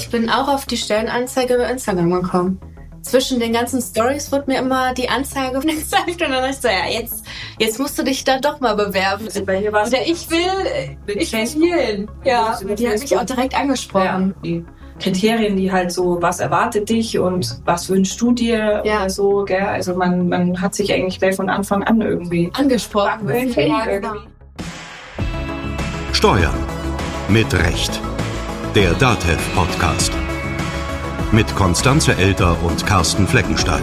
Ich bin auch auf die Stellenanzeige über Instagram gekommen. Zwischen den ganzen Stories wurde mir immer die Anzeige gezeigt und dann dachte ich so, ja, jetzt, jetzt musst du dich da doch mal bewerben. Bei mir war Oder ich will, ich will hier hin. Ja, die hat mich auch direkt angesprochen. die Kriterien, die halt so, was erwartet dich und was wünschst du dir Ja. oder so, gell? Also man, man hat sich eigentlich gleich von Anfang an irgendwie Angesprochen. Ja, genau. Steuern mit Recht. Der DATEV Podcast. Mit Konstanze Elter und Carsten Fleckenstein.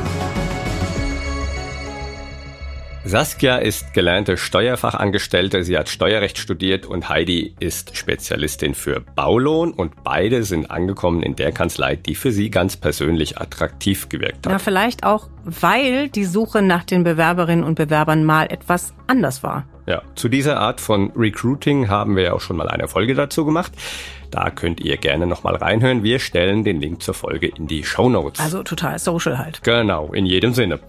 Saskia ist gelernte Steuerfachangestellte, sie hat Steuerrecht studiert und Heidi ist Spezialistin für Baulohn und beide sind angekommen in der Kanzlei, die für sie ganz persönlich attraktiv gewirkt Na, hat. vielleicht auch, weil die Suche nach den Bewerberinnen und Bewerbern mal etwas anders war. Ja, zu dieser Art von Recruiting haben wir ja auch schon mal eine Folge dazu gemacht. Da könnt ihr gerne nochmal reinhören. Wir stellen den Link zur Folge in die Show Notes. Also total social halt. Genau, in jedem Sinne.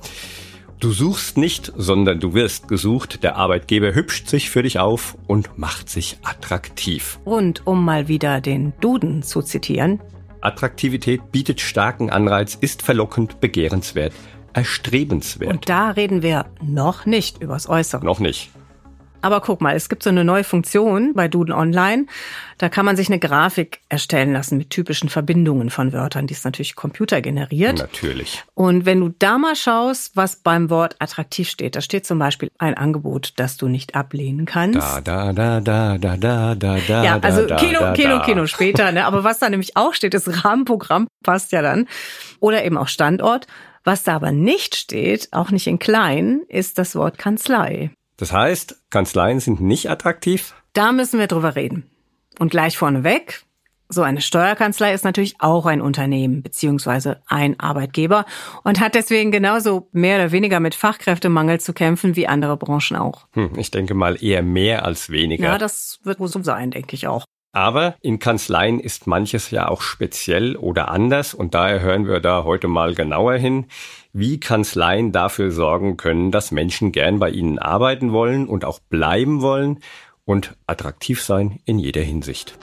Du suchst nicht, sondern du wirst gesucht. Der Arbeitgeber hübscht sich für dich auf und macht sich attraktiv. Und um mal wieder den Duden zu zitieren, Attraktivität bietet starken Anreiz, ist verlockend, begehrenswert, erstrebenswert. und da reden wir noch nicht übers Äußere. Noch nicht. Aber guck mal, es gibt so eine neue Funktion bei Duden Online. Da kann man sich eine Grafik erstellen lassen mit typischen Verbindungen von Wörtern. Die ist natürlich computergeneriert. Natürlich. Und wenn du da mal schaust, was beim Wort attraktiv steht, da steht zum Beispiel ein Angebot, das du nicht ablehnen kannst. Da, da, da, da, da, da, da, da. Ja, also da, Kino, da, Kino, da. Kino später, ne? Aber was da nämlich auch steht, ist Rahmenprogramm, passt ja dann. Oder eben auch Standort. Was da aber nicht steht, auch nicht in klein, ist das Wort Kanzlei. Das heißt, Kanzleien sind nicht attraktiv? Da müssen wir drüber reden. Und gleich vorneweg, so eine Steuerkanzlei ist natürlich auch ein Unternehmen beziehungsweise ein Arbeitgeber und hat deswegen genauso mehr oder weniger mit Fachkräftemangel zu kämpfen wie andere Branchen auch. Hm, ich denke mal eher mehr als weniger. Ja, das wird wohl so sein, denke ich auch. Aber in Kanzleien ist manches ja auch speziell oder anders und daher hören wir da heute mal genauer hin, wie Kanzleien dafür sorgen können, dass Menschen gern bei ihnen arbeiten wollen und auch bleiben wollen und attraktiv sein in jeder Hinsicht.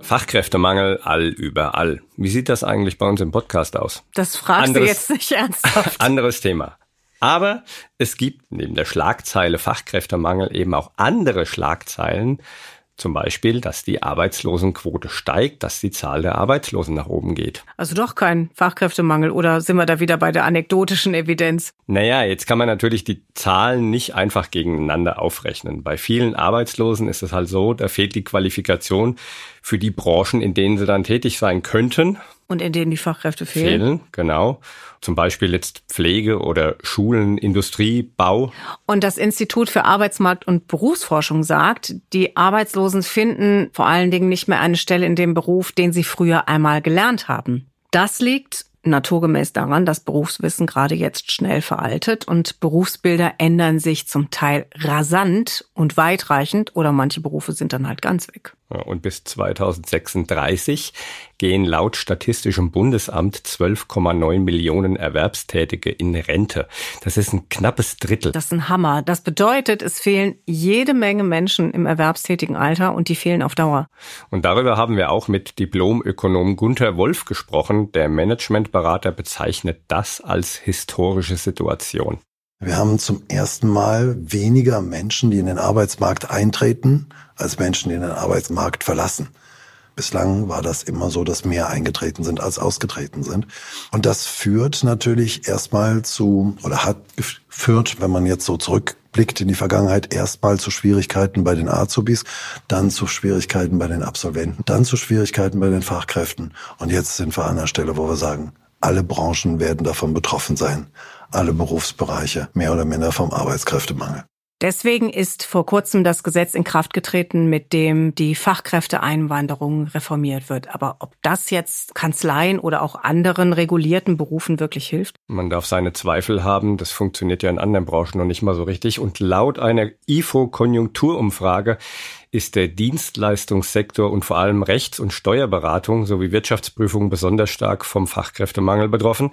Fachkräftemangel all überall. Wie sieht das eigentlich bei uns im Podcast aus? Das fragst Anderes- du jetzt nicht ernsthaft. Anderes Thema. Aber es gibt neben der Schlagzeile Fachkräftemangel eben auch andere Schlagzeilen. Zum Beispiel, dass die Arbeitslosenquote steigt, dass die Zahl der Arbeitslosen nach oben geht. Also doch kein Fachkräftemangel oder sind wir da wieder bei der anekdotischen Evidenz? Naja, jetzt kann man natürlich die Zahlen nicht einfach gegeneinander aufrechnen. Bei vielen Arbeitslosen ist es halt so, da fehlt die Qualifikation für die Branchen, in denen sie dann tätig sein könnten. Und in denen die Fachkräfte fehlen. Fehlen, genau. Zum Beispiel jetzt Pflege oder Schulen, Industrie, Bau. Und das Institut für Arbeitsmarkt und Berufsforschung sagt, die Arbeitslosen finden vor allen Dingen nicht mehr eine Stelle in dem Beruf, den sie früher einmal gelernt haben. Das liegt naturgemäß daran, dass Berufswissen gerade jetzt schnell veraltet und Berufsbilder ändern sich zum Teil rasant und weitreichend oder manche Berufe sind dann halt ganz weg. Ja, Und bis 2036 gehen laut Statistischem Bundesamt 12,9 Millionen Erwerbstätige in Rente. Das ist ein knappes Drittel. Das ist ein Hammer. Das bedeutet, es fehlen jede Menge Menschen im erwerbstätigen Alter und die fehlen auf Dauer. Und darüber haben wir auch mit Diplomökonom Gunther Wolf gesprochen. Der Managementberater bezeichnet das als historische Situation. Wir haben zum ersten Mal weniger Menschen, die in den Arbeitsmarkt eintreten, als Menschen, die den Arbeitsmarkt verlassen. Bislang war das immer so, dass mehr eingetreten sind, als ausgetreten sind. Und das führt natürlich erstmal zu, oder hat geführt, wenn man jetzt so zurückblickt in die Vergangenheit, erstmal zu Schwierigkeiten bei den Azubis, dann zu Schwierigkeiten bei den Absolventen, dann zu Schwierigkeiten bei den Fachkräften. Und jetzt sind wir an der Stelle, wo wir sagen, alle Branchen werden davon betroffen sein. Alle Berufsbereiche, mehr oder minder vom Arbeitskräftemangel. Deswegen ist vor kurzem das Gesetz in Kraft getreten, mit dem die Fachkräfteeinwanderung reformiert wird. Aber ob das jetzt Kanzleien oder auch anderen regulierten Berufen wirklich hilft? Man darf seine Zweifel haben. Das funktioniert ja in anderen Branchen noch nicht mal so richtig. Und laut einer IFO-Konjunkturumfrage ist der Dienstleistungssektor und vor allem Rechts- und Steuerberatung sowie Wirtschaftsprüfung besonders stark vom Fachkräftemangel betroffen.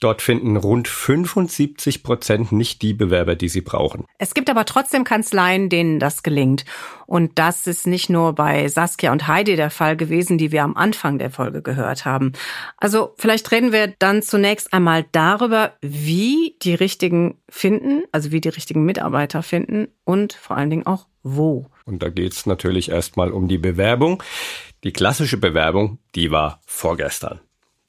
Dort finden rund 75 Prozent nicht die Bewerber, die sie brauchen. Es gibt aber trotzdem Kanzleien, denen das gelingt. Und das ist nicht nur bei Saskia und Heidi der Fall gewesen, die wir am Anfang der Folge gehört haben. Also vielleicht reden wir dann zunächst einmal darüber, wie die richtigen finden, also wie die richtigen Mitarbeiter finden und vor allen Dingen auch wo. Und da geht es natürlich erstmal um die Bewerbung. Die klassische Bewerbung, die war vorgestern.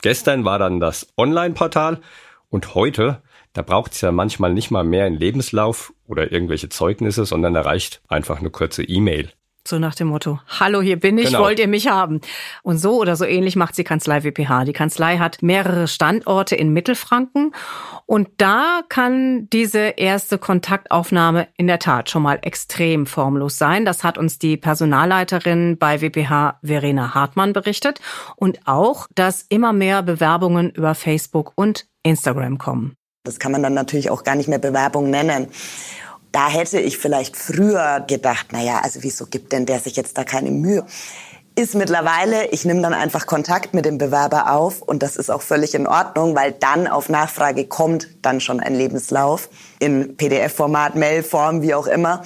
Gestern war dann das Online-Portal und heute, da braucht es ja manchmal nicht mal mehr einen Lebenslauf oder irgendwelche Zeugnisse, sondern da reicht einfach eine kurze E-Mail. So nach dem Motto, hallo, hier bin ich, genau. wollt ihr mich haben? Und so oder so ähnlich macht die Kanzlei WPH. Die Kanzlei hat mehrere Standorte in Mittelfranken und da kann diese erste Kontaktaufnahme in der Tat schon mal extrem formlos sein. Das hat uns die Personalleiterin bei WPH Verena Hartmann berichtet und auch, dass immer mehr Bewerbungen über Facebook und Instagram kommen. Das kann man dann natürlich auch gar nicht mehr Bewerbung nennen. Da hätte ich vielleicht früher gedacht, naja, also wieso gibt denn der sich jetzt da keine Mühe? Ist mittlerweile, ich nehme dann einfach Kontakt mit dem Bewerber auf und das ist auch völlig in Ordnung, weil dann auf Nachfrage kommt dann schon ein Lebenslauf in PDF-Format, Mail-Form, wie auch immer.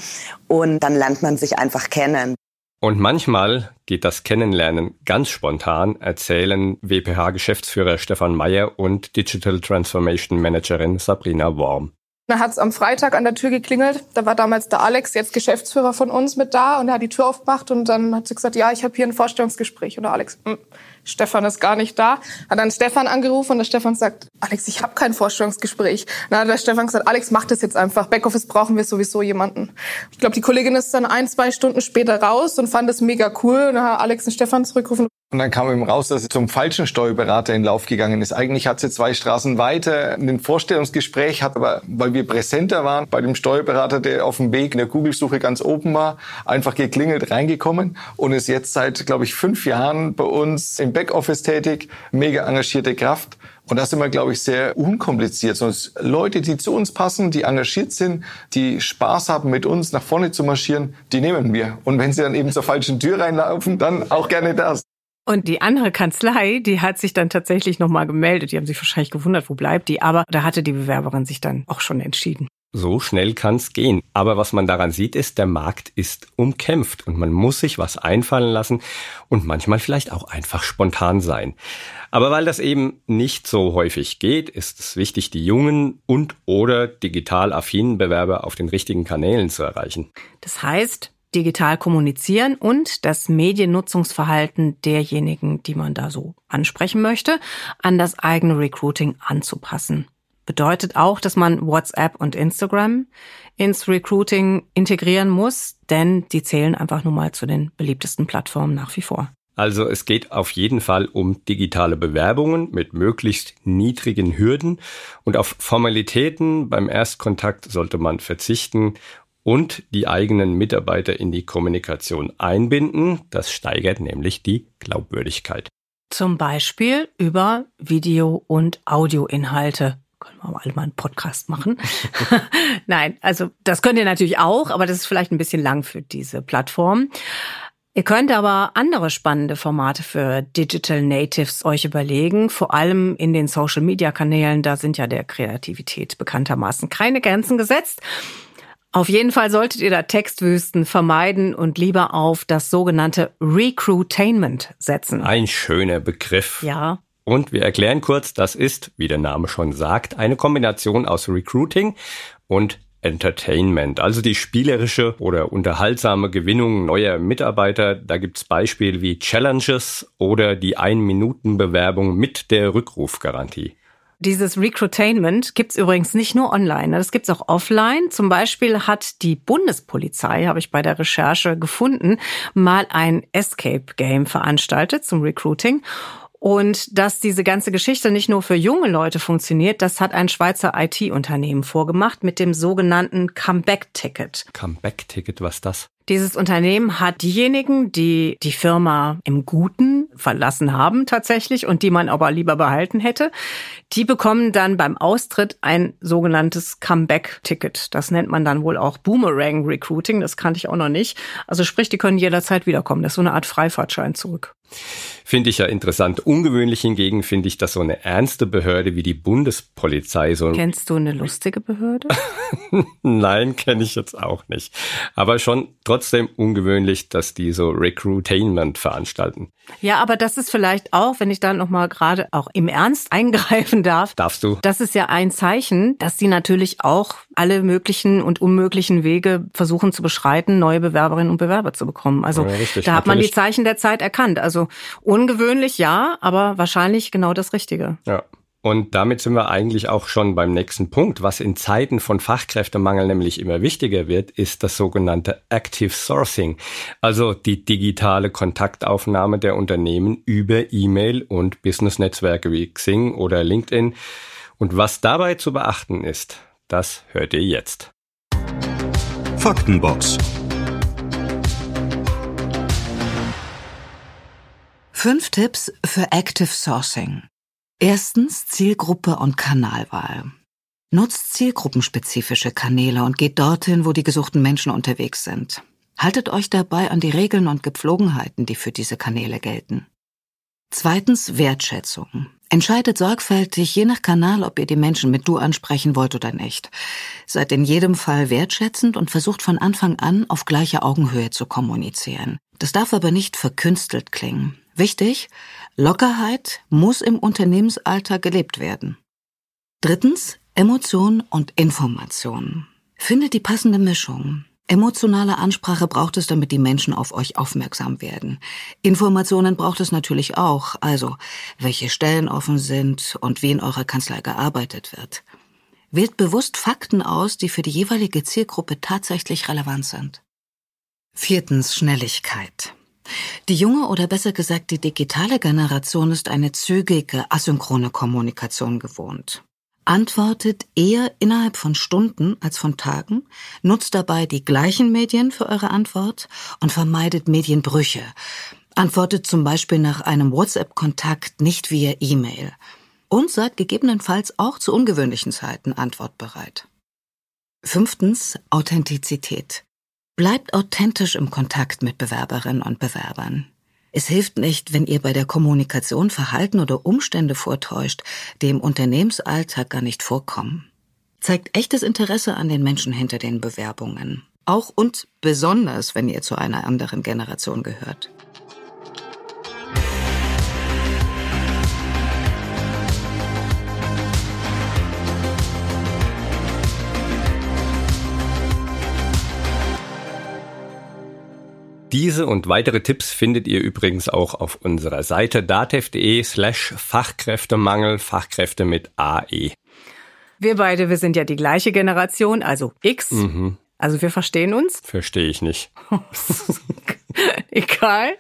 Und dann lernt man sich einfach kennen. Und manchmal geht das Kennenlernen ganz spontan, erzählen WPH-Geschäftsführer Stefan Meyer und Digital Transformation Managerin Sabrina Worm. Da hat es am Freitag an der Tür geklingelt. Da war damals der Alex, jetzt Geschäftsführer von uns, mit da und er hat die Tür aufgemacht und dann hat sie gesagt, ja, ich habe hier ein Vorstellungsgespräch. Und der Alex, hm, Stefan ist gar nicht da. Hat dann Stefan angerufen und der Stefan sagt, Alex, ich habe kein Vorstellungsgespräch. Dann hat der Stefan gesagt, Alex, mach das jetzt einfach. Backoffice brauchen wir sowieso jemanden. Ich glaube, die Kollegin ist dann ein, zwei Stunden später raus und fand es mega cool. Und dann hat Alex und Stefan zurückgerufen. Und dann kam eben raus, dass er zum falschen Steuerberater in Lauf gegangen ist. Eigentlich hat sie zwei Straßen weiter ein Vorstellungsgespräch, hat aber, weil wir präsenter waren, bei dem Steuerberater, der auf dem Weg in der Google-Suche ganz oben war, einfach geklingelt, reingekommen und ist jetzt seit, glaube ich, fünf Jahren bei uns im Backoffice tätig, mega engagierte Kraft. Und das sind wir, glaube ich, sehr unkompliziert. Sondern Leute, die zu uns passen, die engagiert sind, die Spaß haben, mit uns nach vorne zu marschieren, die nehmen wir. Und wenn sie dann eben zur falschen Tür reinlaufen, dann auch gerne das. Und die andere Kanzlei, die hat sich dann tatsächlich nochmal gemeldet. Die haben sich wahrscheinlich gewundert, wo bleibt die. Aber da hatte die Bewerberin sich dann auch schon entschieden. So schnell kann's gehen. Aber was man daran sieht, ist, der Markt ist umkämpft und man muss sich was einfallen lassen und manchmal vielleicht auch einfach spontan sein. Aber weil das eben nicht so häufig geht, ist es wichtig, die jungen und oder digital affinen Bewerber auf den richtigen Kanälen zu erreichen. Das heißt, digital kommunizieren und das Mediennutzungsverhalten derjenigen, die man da so ansprechen möchte, an das eigene Recruiting anzupassen. Bedeutet auch, dass man WhatsApp und Instagram ins Recruiting integrieren muss, denn die zählen einfach nur mal zu den beliebtesten Plattformen nach wie vor. Also es geht auf jeden Fall um digitale Bewerbungen mit möglichst niedrigen Hürden und auf Formalitäten beim Erstkontakt sollte man verzichten und die eigenen Mitarbeiter in die Kommunikation einbinden. Das steigert nämlich die Glaubwürdigkeit. Zum Beispiel über Video- und Audioinhalte. Können wir alle mal einen Podcast machen? Nein, also das könnt ihr natürlich auch, aber das ist vielleicht ein bisschen lang für diese Plattform. Ihr könnt aber andere spannende Formate für Digital Natives euch überlegen, vor allem in den Social Media Kanälen, da sind ja der Kreativität bekanntermaßen keine Grenzen gesetzt. Auf jeden Fall solltet ihr da Textwüsten vermeiden und lieber auf das sogenannte Recruitainment setzen. Ein schöner Begriff. Ja. Und wir erklären kurz, das ist, wie der Name schon sagt, eine Kombination aus Recruiting und Entertainment, also die spielerische oder unterhaltsame Gewinnung neuer Mitarbeiter. Da gibt's Beispiele wie Challenges oder die Ein-Minuten-Bewerbung mit der Rückrufgarantie. Dieses Recruitainment gibt's übrigens nicht nur online, ne? das gibt's auch offline. Zum Beispiel hat die Bundespolizei, habe ich bei der Recherche gefunden, mal ein Escape Game veranstaltet zum Recruiting. Und dass diese ganze Geschichte nicht nur für junge Leute funktioniert, das hat ein Schweizer IT-Unternehmen vorgemacht mit dem sogenannten Comeback-Ticket. Comeback-Ticket, was das? Dieses Unternehmen hat diejenigen, die die Firma im Guten verlassen haben tatsächlich und die man aber lieber behalten hätte, die bekommen dann beim Austritt ein sogenanntes Comeback-Ticket. Das nennt man dann wohl auch Boomerang Recruiting. Das kannte ich auch noch nicht. Also sprich, die können jederzeit wiederkommen. Das ist so eine Art Freifahrtschein zurück. Finde ich ja interessant. Ungewöhnlich hingegen finde ich, dass so eine ernste Behörde wie die Bundespolizei so. Kennst du eine lustige Behörde? Nein, kenne ich jetzt auch nicht. Aber schon trotzdem ungewöhnlich, dass die so Recruitainment veranstalten. Ja, aber das ist vielleicht auch, wenn ich da nochmal gerade auch im Ernst eingreifen darf. Darfst du? Das ist ja ein Zeichen, dass sie natürlich auch alle möglichen und unmöglichen Wege versuchen zu beschreiten, neue Bewerberinnen und Bewerber zu bekommen. Also ja, richtig, da hat man die Zeichen der Zeit erkannt. Also ungewöhnlich, ja, aber wahrscheinlich genau das Richtige. Ja. Und damit sind wir eigentlich auch schon beim nächsten Punkt. Was in Zeiten von Fachkräftemangel nämlich immer wichtiger wird, ist das sogenannte Active Sourcing, also die digitale Kontaktaufnahme der Unternehmen über E-Mail und Business-Netzwerke wie Xing oder LinkedIn. Und was dabei zu beachten ist, das hört ihr jetzt. Faktenbox. Fünf Tipps für Active Sourcing. Erstens Zielgruppe und Kanalwahl. Nutzt zielgruppenspezifische Kanäle und geht dorthin, wo die gesuchten Menschen unterwegs sind. Haltet euch dabei an die Regeln und Gepflogenheiten, die für diese Kanäle gelten. Zweitens Wertschätzung. Entscheidet sorgfältig, je nach Kanal, ob ihr die Menschen mit Du ansprechen wollt oder nicht. Seid in jedem Fall wertschätzend und versucht von Anfang an auf gleicher Augenhöhe zu kommunizieren. Das darf aber nicht verkünstelt klingen. Wichtig, Lockerheit muss im Unternehmensalltag gelebt werden. Drittens, Emotion und Information. Findet die passende Mischung. Emotionale Ansprache braucht es, damit die Menschen auf euch aufmerksam werden. Informationen braucht es natürlich auch, also welche Stellen offen sind und wie in eurer Kanzlei gearbeitet wird. Wählt bewusst Fakten aus, die für die jeweilige Zielgruppe tatsächlich relevant sind. Viertens Schnelligkeit. Die junge oder besser gesagt die digitale Generation ist eine zügige, asynchrone Kommunikation gewohnt. Antwortet eher innerhalb von Stunden als von Tagen, nutzt dabei die gleichen Medien für eure Antwort und vermeidet Medienbrüche. Antwortet zum Beispiel nach einem WhatsApp-Kontakt nicht via E-Mail. Und seid gegebenenfalls auch zu ungewöhnlichen Zeiten antwortbereit. Fünftens Authentizität. Bleibt authentisch im Kontakt mit Bewerberinnen und Bewerbern. Es hilft nicht, wenn ihr bei der Kommunikation Verhalten oder Umstände vortäuscht, die im Unternehmensalltag gar nicht vorkommen. Zeigt echtes Interesse an den Menschen hinter den Bewerbungen. Auch und besonders, wenn ihr zu einer anderen Generation gehört. Diese und weitere Tipps findet ihr übrigens auch auf unserer Seite datev.de slash Fachkräftemangel, Fachkräfte mit AE. Wir beide, wir sind ja die gleiche Generation, also X. Mhm. Also wir verstehen uns. Verstehe ich nicht. Egal.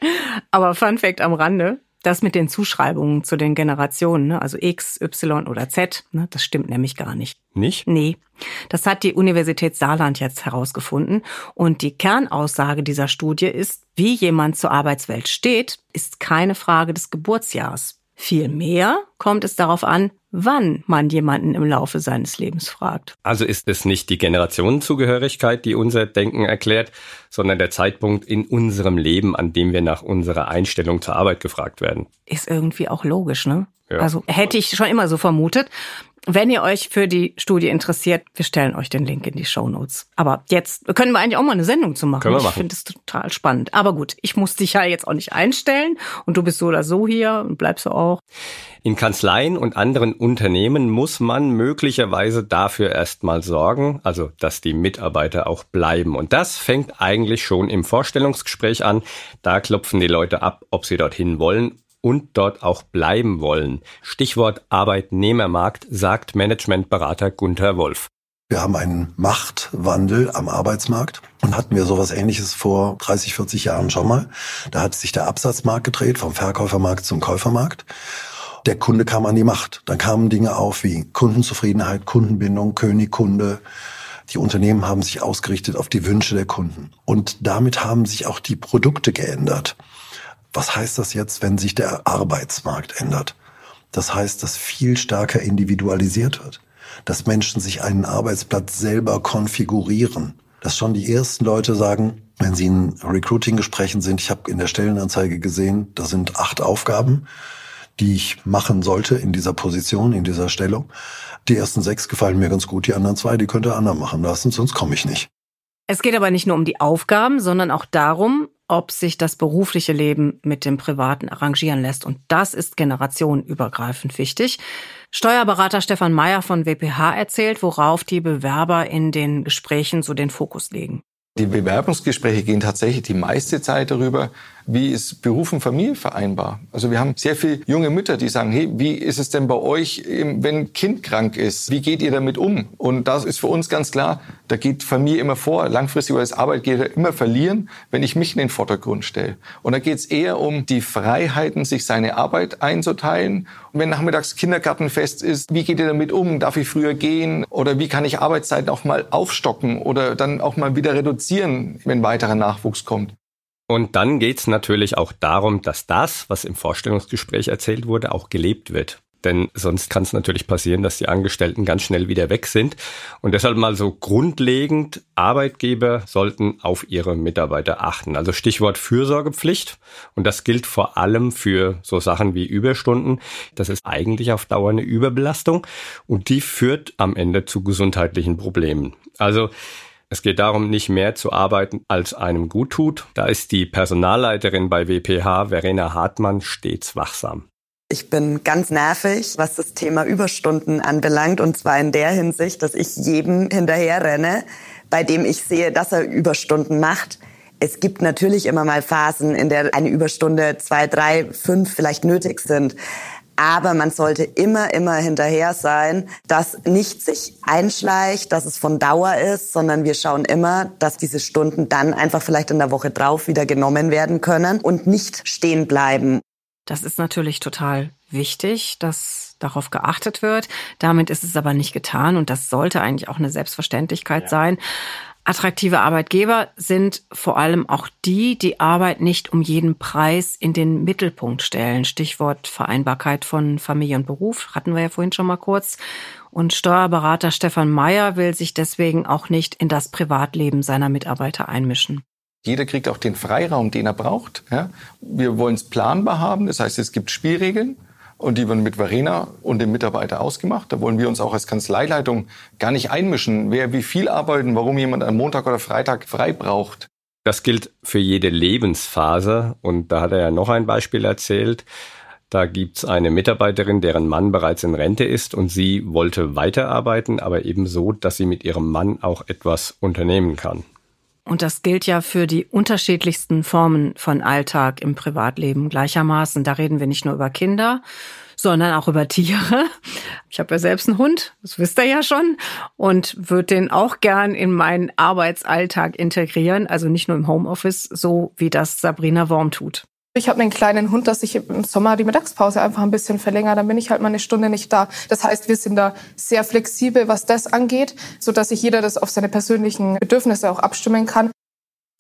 Aber Fun Fact am Rande. Das mit den Zuschreibungen zu den Generationen, ne? also X, Y oder Z, ne? das stimmt nämlich gar nicht. Nicht? Nee. Das hat die Universität Saarland jetzt herausgefunden. Und die Kernaussage dieser Studie ist, wie jemand zur Arbeitswelt steht, ist keine Frage des Geburtsjahrs. Vielmehr kommt es darauf an, wann man jemanden im Laufe seines Lebens fragt. Also ist es nicht die Generationenzugehörigkeit, die unser Denken erklärt, sondern der Zeitpunkt in unserem Leben, an dem wir nach unserer Einstellung zur Arbeit gefragt werden. Ist irgendwie auch logisch, ne? Ja. Also hätte ich schon immer so vermutet. Wenn ihr euch für die Studie interessiert, wir stellen euch den Link in die Show Notes. Aber jetzt können wir eigentlich auch mal eine Sendung zu machen. Können wir machen. Ich finde es total spannend. Aber gut, ich muss dich ja jetzt auch nicht einstellen und du bist so oder so hier und bleibst du auch. In Kanzleien und anderen Unternehmen muss man möglicherweise dafür erstmal sorgen, also dass die Mitarbeiter auch bleiben. Und das fängt eigentlich schon im Vorstellungsgespräch an. Da klopfen die Leute ab, ob sie dorthin wollen und dort auch bleiben wollen. Stichwort Arbeitnehmermarkt, sagt Managementberater Gunther Wolf. Wir haben einen Machtwandel am Arbeitsmarkt und hatten wir sowas ähnliches vor 30, 40 Jahren schon mal. Da hat sich der Absatzmarkt gedreht, vom Verkäufermarkt zum Käufermarkt. Der Kunde kam an die Macht. Dann kamen Dinge auf wie Kundenzufriedenheit, Kundenbindung, Königkunde. Die Unternehmen haben sich ausgerichtet auf die Wünsche der Kunden. Und damit haben sich auch die Produkte geändert. Was heißt das jetzt, wenn sich der Arbeitsmarkt ändert? Das heißt, dass viel stärker individualisiert wird dass Menschen sich einen Arbeitsplatz selber konfigurieren. Dass schon die ersten Leute sagen, wenn sie in Recruiting-Gesprächen sind, ich habe in der Stellenanzeige gesehen, da sind acht Aufgaben, die ich machen sollte in dieser Position, in dieser Stellung. Die ersten sechs gefallen mir ganz gut, die anderen zwei, die könnte andere machen lassen, sonst komme ich nicht. Es geht aber nicht nur um die Aufgaben, sondern auch darum, ob sich das berufliche Leben mit dem privaten arrangieren lässt. Und das ist generationenübergreifend wichtig. Steuerberater Stefan Meyer von WPH erzählt, worauf die Bewerber in den Gesprächen so den Fokus legen. Die Bewerbungsgespräche gehen tatsächlich die meiste Zeit darüber, wie ist Beruf und Familie vereinbar? Also wir haben sehr viele junge Mütter, die sagen, hey, wie ist es denn bei euch, wenn ein Kind krank ist? Wie geht ihr damit um? Und das ist für uns ganz klar, da geht Familie immer vor. Langfristig als Arbeitgeber immer verlieren, wenn ich mich in den Vordergrund stelle. Und da geht es eher um die Freiheiten, sich seine Arbeit einzuteilen. Und wenn nachmittags Kindergartenfest ist, wie geht ihr damit um? Darf ich früher gehen? Oder wie kann ich Arbeitszeiten auch mal aufstocken oder dann auch mal wieder reduzieren, wenn weiterer Nachwuchs kommt? Und dann geht es natürlich auch darum, dass das, was im Vorstellungsgespräch erzählt wurde, auch gelebt wird. Denn sonst kann es natürlich passieren, dass die Angestellten ganz schnell wieder weg sind. Und deshalb mal so grundlegend, Arbeitgeber sollten auf ihre Mitarbeiter achten. Also Stichwort Fürsorgepflicht. Und das gilt vor allem für so Sachen wie Überstunden. Das ist eigentlich auf Dauer eine Überbelastung und die führt am Ende zu gesundheitlichen Problemen. Also es geht darum, nicht mehr zu arbeiten, als einem gut tut. Da ist die Personalleiterin bei WPH, Verena Hartmann, stets wachsam. Ich bin ganz nervig, was das Thema Überstunden anbelangt. Und zwar in der Hinsicht, dass ich jedem hinterher renne, bei dem ich sehe, dass er Überstunden macht. Es gibt natürlich immer mal Phasen, in der eine Überstunde zwei, drei, fünf vielleicht nötig sind. Aber man sollte immer, immer hinterher sein, dass nicht sich einschleicht, dass es von Dauer ist, sondern wir schauen immer, dass diese Stunden dann einfach vielleicht in der Woche drauf wieder genommen werden können und nicht stehen bleiben. Das ist natürlich total wichtig, dass darauf geachtet wird. Damit ist es aber nicht getan und das sollte eigentlich auch eine Selbstverständlichkeit ja. sein. Attraktive Arbeitgeber sind vor allem auch die, die Arbeit nicht um jeden Preis in den Mittelpunkt stellen. Stichwort Vereinbarkeit von Familie und Beruf hatten wir ja vorhin schon mal kurz. Und Steuerberater Stefan Meyer will sich deswegen auch nicht in das Privatleben seiner Mitarbeiter einmischen. Jeder kriegt auch den Freiraum, den er braucht. Wir wollen es planbar haben, das heißt, es gibt Spielregeln. Und die werden mit Verena und dem Mitarbeiter ausgemacht. Da wollen wir uns auch als Kanzleileitung gar nicht einmischen, wer wie viel arbeiten, warum jemand am Montag oder Freitag frei braucht. Das gilt für jede Lebensphase. Und da hat er ja noch ein Beispiel erzählt. Da gibt's eine Mitarbeiterin, deren Mann bereits in Rente ist und sie wollte weiterarbeiten, aber eben so, dass sie mit ihrem Mann auch etwas unternehmen kann. Und das gilt ja für die unterschiedlichsten Formen von Alltag im Privatleben gleichermaßen. Da reden wir nicht nur über Kinder, sondern auch über Tiere. Ich habe ja selbst einen Hund, das wisst ihr ja schon, und würde den auch gern in meinen Arbeitsalltag integrieren, also nicht nur im Homeoffice, so wie das Sabrina Worm tut. Ich habe einen kleinen Hund, dass ich im Sommer die Mittagspause einfach ein bisschen verlängere. Dann bin ich halt mal eine Stunde nicht da. Das heißt, wir sind da sehr flexibel, was das angeht, so dass sich jeder das auf seine persönlichen Bedürfnisse auch abstimmen kann.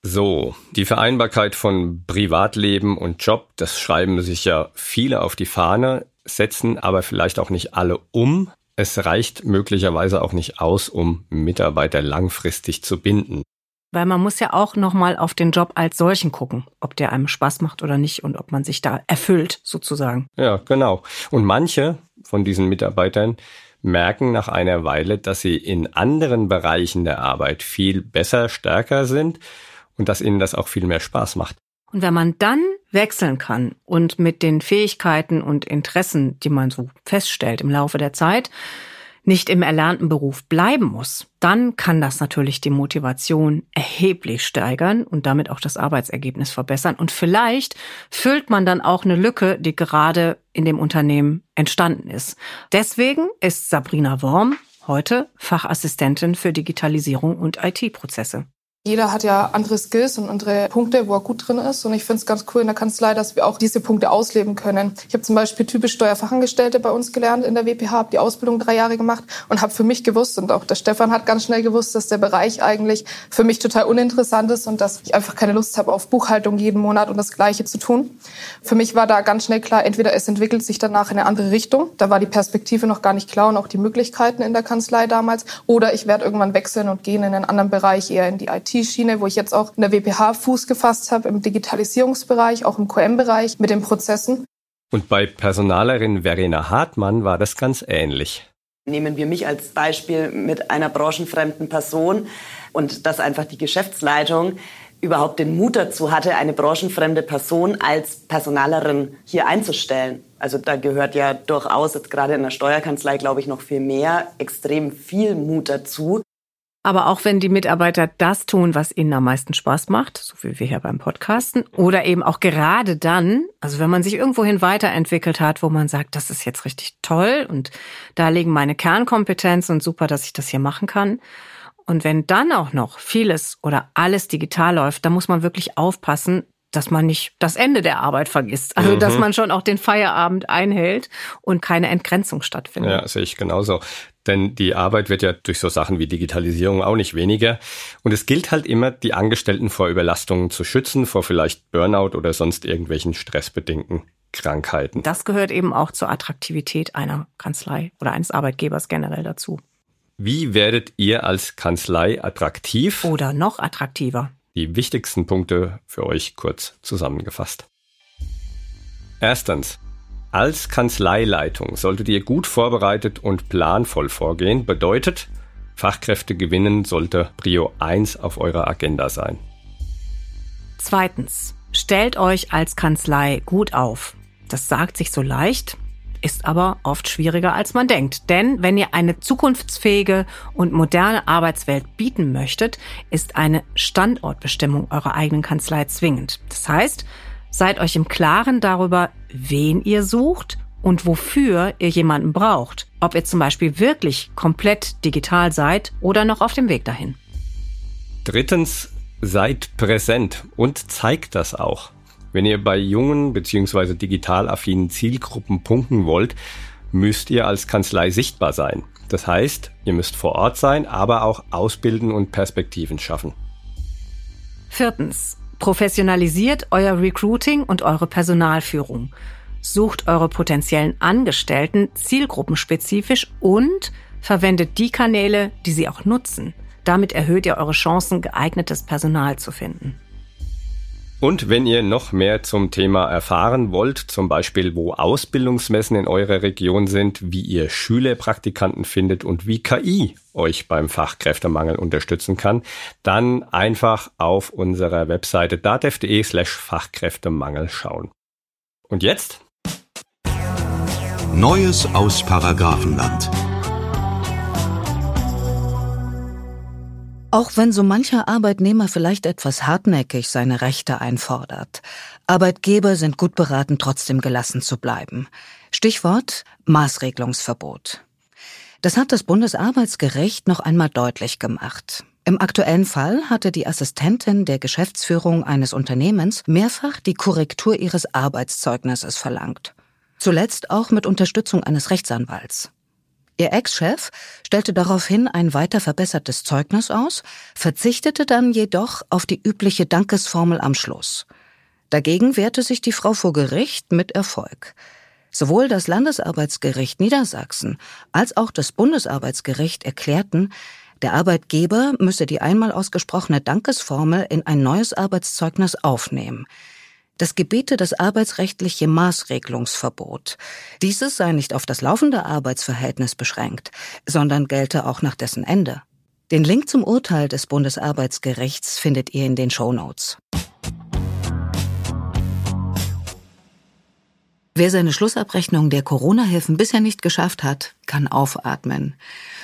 So, die Vereinbarkeit von Privatleben und Job, das schreiben sich ja viele auf die Fahne, setzen aber vielleicht auch nicht alle um. Es reicht möglicherweise auch nicht aus, um Mitarbeiter langfristig zu binden. Weil man muss ja auch nochmal auf den Job als solchen gucken, ob der einem Spaß macht oder nicht und ob man sich da erfüllt, sozusagen. Ja, genau. Und manche von diesen Mitarbeitern merken nach einer Weile, dass sie in anderen Bereichen der Arbeit viel besser, stärker sind und dass ihnen das auch viel mehr Spaß macht. Und wenn man dann wechseln kann und mit den Fähigkeiten und Interessen, die man so feststellt im Laufe der Zeit, nicht im erlernten Beruf bleiben muss, dann kann das natürlich die Motivation erheblich steigern und damit auch das Arbeitsergebnis verbessern. Und vielleicht füllt man dann auch eine Lücke, die gerade in dem Unternehmen entstanden ist. Deswegen ist Sabrina Worm heute Fachassistentin für Digitalisierung und IT-Prozesse. Jeder hat ja andere Skills und andere Punkte, wo er gut drin ist. Und ich finde es ganz cool in der Kanzlei, dass wir auch diese Punkte ausleben können. Ich habe zum Beispiel typisch Steuerfachangestellte bei uns gelernt in der WPH, habe die Ausbildung drei Jahre gemacht und habe für mich gewusst und auch der Stefan hat ganz schnell gewusst, dass der Bereich eigentlich für mich total uninteressant ist und dass ich einfach keine Lust habe auf Buchhaltung jeden Monat und das Gleiche zu tun. Für mich war da ganz schnell klar, entweder es entwickelt sich danach in eine andere Richtung, da war die Perspektive noch gar nicht klar und auch die Möglichkeiten in der Kanzlei damals, oder ich werde irgendwann wechseln und gehen in einen anderen Bereich, eher in die IT IT-Schiene, wo ich jetzt auch in der WPH Fuß gefasst habe, im Digitalisierungsbereich, auch im QM-Bereich mit den Prozessen. Und bei Personalerin Verena Hartmann war das ganz ähnlich. Nehmen wir mich als Beispiel mit einer branchenfremden Person und dass einfach die Geschäftsleitung überhaupt den Mut dazu hatte, eine branchenfremde Person als Personalerin hier einzustellen. Also da gehört ja durchaus jetzt gerade in der Steuerkanzlei, glaube ich, noch viel mehr, extrem viel Mut dazu. Aber auch wenn die Mitarbeiter das tun, was ihnen am meisten Spaß macht, so wie wir hier beim Podcasten, oder eben auch gerade dann, also wenn man sich irgendwohin weiterentwickelt hat, wo man sagt, das ist jetzt richtig toll und da liegen meine Kernkompetenzen und super, dass ich das hier machen kann. Und wenn dann auch noch vieles oder alles digital läuft, dann muss man wirklich aufpassen, dass man nicht das Ende der Arbeit vergisst. Also, mhm. dass man schon auch den Feierabend einhält und keine Entgrenzung stattfindet. Ja, sehe ich genauso. Denn die Arbeit wird ja durch so Sachen wie Digitalisierung auch nicht weniger. Und es gilt halt immer, die Angestellten vor Überlastungen zu schützen, vor vielleicht Burnout oder sonst irgendwelchen stressbedingten Krankheiten. Das gehört eben auch zur Attraktivität einer Kanzlei oder eines Arbeitgebers generell dazu. Wie werdet ihr als Kanzlei attraktiv? Oder noch attraktiver? Die wichtigsten Punkte für euch kurz zusammengefasst. Erstens. Als Kanzleileitung solltet ihr gut vorbereitet und planvoll vorgehen. Bedeutet, Fachkräfte gewinnen sollte Prio 1 auf eurer Agenda sein. Zweitens. Stellt euch als Kanzlei gut auf. Das sagt sich so leicht, ist aber oft schwieriger, als man denkt. Denn wenn ihr eine zukunftsfähige und moderne Arbeitswelt bieten möchtet, ist eine Standortbestimmung eurer eigenen Kanzlei zwingend. Das heißt, seid euch im Klaren darüber, wen ihr sucht und wofür ihr jemanden braucht. Ob ihr zum Beispiel wirklich komplett digital seid oder noch auf dem Weg dahin. Drittens, seid präsent und zeigt das auch. Wenn ihr bei jungen bzw. digital affinen Zielgruppen punkten wollt, müsst ihr als Kanzlei sichtbar sein. Das heißt, ihr müsst vor Ort sein, aber auch ausbilden und Perspektiven schaffen. Viertens. Professionalisiert euer Recruiting und eure Personalführung. Sucht eure potenziellen Angestellten zielgruppenspezifisch und verwendet die Kanäle, die sie auch nutzen. Damit erhöht ihr eure Chancen, geeignetes Personal zu finden. Und wenn ihr noch mehr zum Thema erfahren wollt, zum Beispiel wo Ausbildungsmessen in eurer Region sind, wie ihr Schülerpraktikanten findet und wie KI euch beim Fachkräftemangel unterstützen kann, dann einfach auf unserer Webseite datev.de slash Fachkräftemangel schauen. Und jetzt? Neues aus Paragrafenland. Auch wenn so mancher Arbeitnehmer vielleicht etwas hartnäckig seine Rechte einfordert, Arbeitgeber sind gut beraten, trotzdem gelassen zu bleiben. Stichwort Maßregelungsverbot. Das hat das Bundesarbeitsgericht noch einmal deutlich gemacht. Im aktuellen Fall hatte die Assistentin der Geschäftsführung eines Unternehmens mehrfach die Korrektur ihres Arbeitszeugnisses verlangt. Zuletzt auch mit Unterstützung eines Rechtsanwalts. Ihr Ex-Chef stellte daraufhin ein weiter verbessertes Zeugnis aus, verzichtete dann jedoch auf die übliche Dankesformel am Schluss. Dagegen wehrte sich die Frau vor Gericht mit Erfolg. Sowohl das Landesarbeitsgericht Niedersachsen als auch das Bundesarbeitsgericht erklärten, der Arbeitgeber müsse die einmal ausgesprochene Dankesformel in ein neues Arbeitszeugnis aufnehmen. Das gebete das arbeitsrechtliche Maßregelungsverbot. Dieses sei nicht auf das laufende Arbeitsverhältnis beschränkt, sondern gelte auch nach dessen Ende. Den Link zum Urteil des Bundesarbeitsgerichts findet ihr in den Show Notes. Wer seine Schlussabrechnung der Corona-Hilfen bisher nicht geschafft hat, kann aufatmen.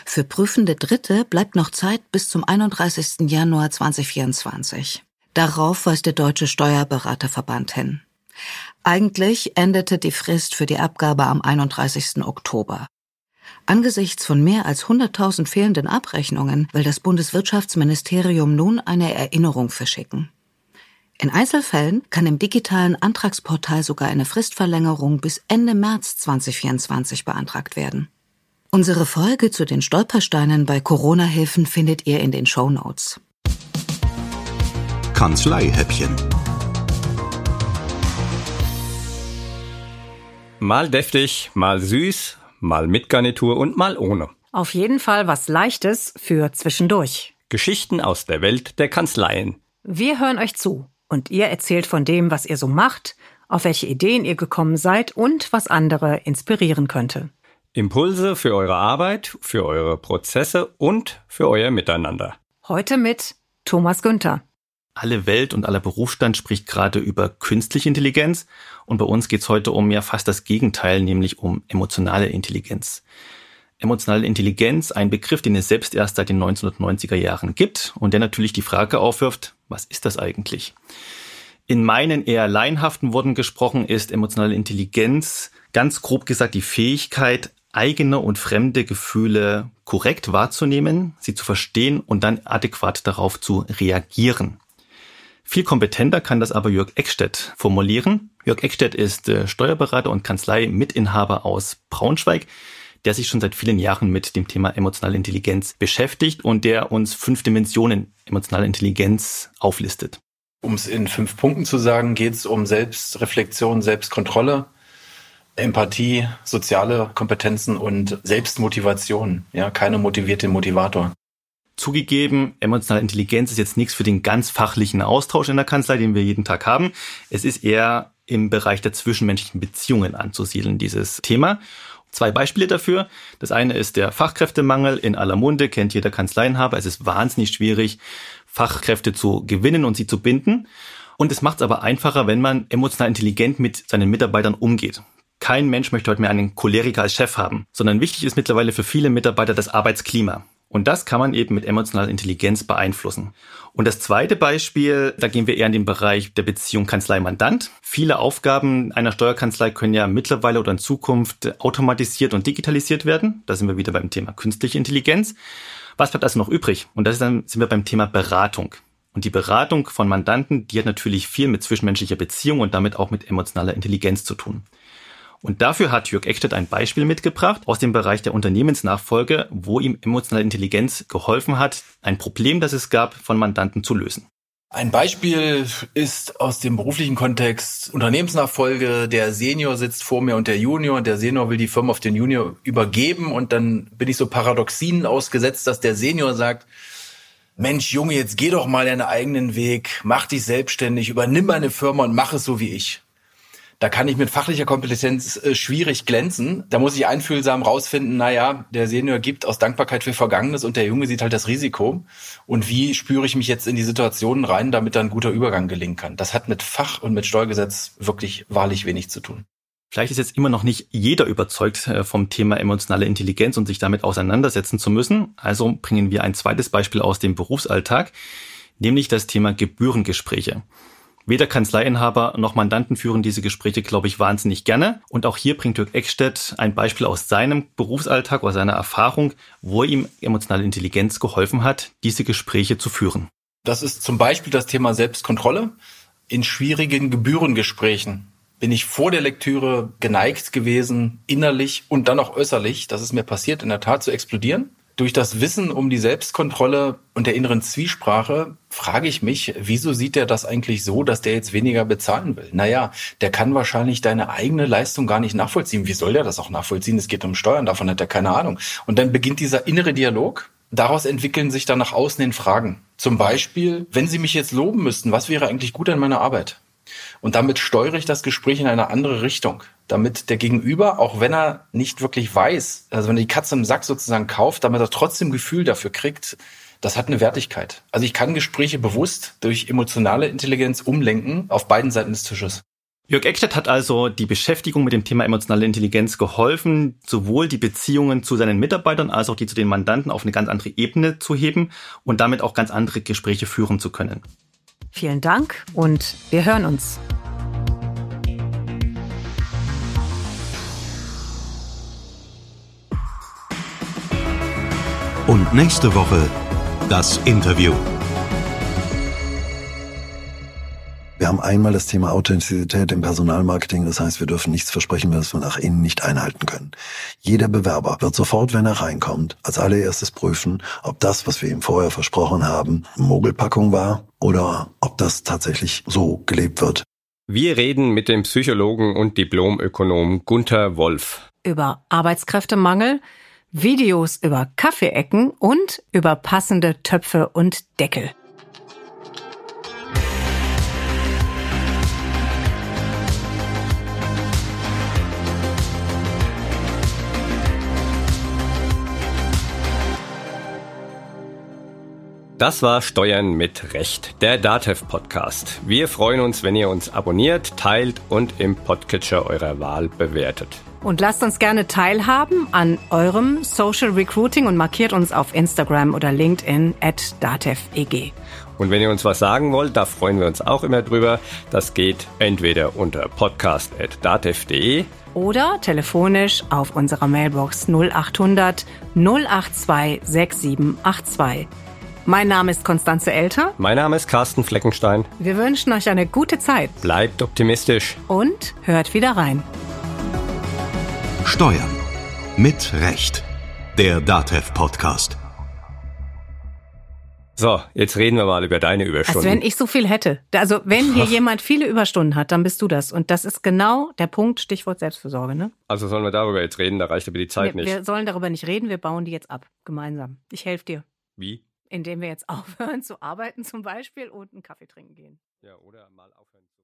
Für prüfende Dritte bleibt noch Zeit bis zum 31. Januar 2024. Darauf weist der Deutsche Steuerberaterverband hin. Eigentlich endete die Frist für die Abgabe am 31. Oktober. Angesichts von mehr als 100.000 fehlenden Abrechnungen will das Bundeswirtschaftsministerium nun eine Erinnerung verschicken. In Einzelfällen kann im digitalen Antragsportal sogar eine Fristverlängerung bis Ende März 2024 beantragt werden. Unsere Folge zu den Stolpersteinen bei Corona-Hilfen findet ihr in den Show Notes. Kanzleihäppchen. Mal deftig, mal süß, mal mit Garnitur und mal ohne. Auf jeden Fall was Leichtes für zwischendurch. Geschichten aus der Welt der Kanzleien. Wir hören euch zu und ihr erzählt von dem, was ihr so macht, auf welche Ideen ihr gekommen seid und was andere inspirieren könnte. Impulse für eure Arbeit, für eure Prozesse und für euer Miteinander. Heute mit Thomas Günther. Alle Welt und aller Berufsstand spricht gerade über künstliche Intelligenz und bei uns geht es heute um ja fast das Gegenteil, nämlich um emotionale Intelligenz. Emotionale Intelligenz, ein Begriff, den es selbst erst seit den 1990er Jahren gibt und der natürlich die Frage aufwirft, was ist das eigentlich? In meinen eher laienhaften Worten gesprochen ist emotionale Intelligenz ganz grob gesagt die Fähigkeit, eigene und fremde Gefühle korrekt wahrzunehmen, sie zu verstehen und dann adäquat darauf zu reagieren. Viel kompetenter kann das aber Jörg Eckstedt formulieren. Jörg Eckstedt ist äh, Steuerberater und Kanzlei-Mitinhaber aus Braunschweig, der sich schon seit vielen Jahren mit dem Thema emotionale Intelligenz beschäftigt und der uns fünf Dimensionen emotionale Intelligenz auflistet. Um es in fünf Punkten zu sagen, geht es um Selbstreflexion, Selbstkontrolle, Empathie, soziale Kompetenzen und Selbstmotivation. Ja, keine motivierte Motivator. Zugegeben, emotionale Intelligenz ist jetzt nichts für den ganz fachlichen Austausch in der Kanzlei, den wir jeden Tag haben. Es ist eher im Bereich der zwischenmenschlichen Beziehungen anzusiedeln, dieses Thema. Zwei Beispiele dafür. Das eine ist der Fachkräftemangel in aller Munde, kennt jeder Kanzleienhaber. Es ist wahnsinnig schwierig, Fachkräfte zu gewinnen und sie zu binden. Und es macht es aber einfacher, wenn man emotional intelligent mit seinen Mitarbeitern umgeht. Kein Mensch möchte heute mehr einen Choleriker als Chef haben, sondern wichtig ist mittlerweile für viele Mitarbeiter das Arbeitsklima. Und das kann man eben mit emotionaler Intelligenz beeinflussen. Und das zweite Beispiel, da gehen wir eher in den Bereich der Beziehung Kanzlei-Mandant. Viele Aufgaben einer Steuerkanzlei können ja mittlerweile oder in Zukunft automatisiert und digitalisiert werden. Da sind wir wieder beim Thema künstliche Intelligenz. Was bleibt also noch übrig? Und das sind wir beim Thema Beratung. Und die Beratung von Mandanten, die hat natürlich viel mit zwischenmenschlicher Beziehung und damit auch mit emotionaler Intelligenz zu tun. Und dafür hat Jörg Eckstedt ein Beispiel mitgebracht aus dem Bereich der Unternehmensnachfolge, wo ihm emotionale Intelligenz geholfen hat, ein Problem, das es gab, von Mandanten zu lösen. Ein Beispiel ist aus dem beruflichen Kontext Unternehmensnachfolge. Der Senior sitzt vor mir und der Junior. Der Senior will die Firma auf den Junior übergeben und dann bin ich so Paradoxien ausgesetzt, dass der Senior sagt, Mensch, Junge, jetzt geh doch mal deinen eigenen Weg, mach dich selbstständig, übernimm meine Firma und mach es so wie ich. Da kann ich mit fachlicher Kompetenz äh, schwierig glänzen. Da muss ich einfühlsam rausfinden, naja, der Senior gibt aus Dankbarkeit für Vergangenes und der Junge sieht halt das Risiko. Und wie spüre ich mich jetzt in die Situationen rein, damit dann ein guter Übergang gelingen kann? Das hat mit Fach und mit Steuergesetz wirklich wahrlich wenig zu tun. Vielleicht ist jetzt immer noch nicht jeder überzeugt äh, vom Thema emotionale Intelligenz und sich damit auseinandersetzen zu müssen. Also bringen wir ein zweites Beispiel aus dem Berufsalltag, nämlich das Thema Gebührengespräche. Weder Kanzleiinhaber noch Mandanten führen diese Gespräche, glaube ich, wahnsinnig gerne. Und auch hier bringt Dirk Eckstedt ein Beispiel aus seinem Berufsalltag oder seiner Erfahrung, wo ihm emotionale Intelligenz geholfen hat, diese Gespräche zu führen. Das ist zum Beispiel das Thema Selbstkontrolle. In schwierigen Gebührengesprächen bin ich vor der Lektüre geneigt gewesen, innerlich und dann auch äußerlich, das ist mir passiert, in der Tat zu explodieren. Durch das Wissen um die Selbstkontrolle und der inneren Zwiesprache frage ich mich, wieso sieht der das eigentlich so, dass der jetzt weniger bezahlen will? Naja, der kann wahrscheinlich deine eigene Leistung gar nicht nachvollziehen. Wie soll der das auch nachvollziehen? Es geht um Steuern, davon hat er keine Ahnung. Und dann beginnt dieser innere Dialog. Daraus entwickeln sich dann nach außen hin Fragen. Zum Beispiel, wenn Sie mich jetzt loben müssten, was wäre eigentlich gut an meiner Arbeit? Und damit steuere ich das Gespräch in eine andere Richtung, damit der Gegenüber, auch wenn er nicht wirklich weiß, also wenn er die Katze im Sack sozusagen kauft, damit er trotzdem Gefühl dafür kriegt, das hat eine Wertigkeit. Also ich kann Gespräche bewusst durch emotionale Intelligenz umlenken auf beiden Seiten des Tisches. Jörg Eckstedt hat also die Beschäftigung mit dem Thema emotionale Intelligenz geholfen, sowohl die Beziehungen zu seinen Mitarbeitern als auch die zu den Mandanten auf eine ganz andere Ebene zu heben und damit auch ganz andere Gespräche führen zu können. Vielen Dank und wir hören uns. Und nächste Woche das Interview. Wir haben einmal das Thema Authentizität im Personalmarketing. Das heißt, wir dürfen nichts versprechen, was wir nach innen nicht einhalten können. Jeder Bewerber wird sofort, wenn er reinkommt, als allererstes prüfen, ob das, was wir ihm vorher versprochen haben, Mogelpackung war oder ob das tatsächlich so gelebt wird. Wir reden mit dem Psychologen und Diplomökonom Gunther Wolf. Über Arbeitskräftemangel, Videos über Kaffeeecken und über passende Töpfe und Deckel. Das war Steuern mit Recht, der DATEV Podcast. Wir freuen uns, wenn ihr uns abonniert, teilt und im Podcatcher eurer Wahl bewertet. Und lasst uns gerne teilhaben an eurem Social Recruiting und markiert uns auf Instagram oder LinkedIn at DATEVEG. Und wenn ihr uns was sagen wollt, da freuen wir uns auch immer drüber. Das geht entweder unter podcast.datev.de oder telefonisch auf unserer Mailbox 0800 082 6782. Mein Name ist Konstanze Elter. Mein Name ist Carsten Fleckenstein. Wir wünschen euch eine gute Zeit. Bleibt optimistisch. Und hört wieder rein. Steuern mit Recht. Der DATEV Podcast. So, jetzt reden wir mal über deine Überstunden. Als wenn ich so viel hätte. Also wenn hier jemand viele Überstunden hat, dann bist du das. Und das ist genau der Punkt, Stichwort Selbstfürsorge, ne? Also sollen wir darüber jetzt reden, da reicht aber die Zeit wir, nicht. Wir sollen darüber nicht reden, wir bauen die jetzt ab, gemeinsam. Ich helfe dir. Wie? Indem wir jetzt aufhören zu arbeiten zum Beispiel und einen Kaffee trinken gehen. Ja, oder mal aufhören zu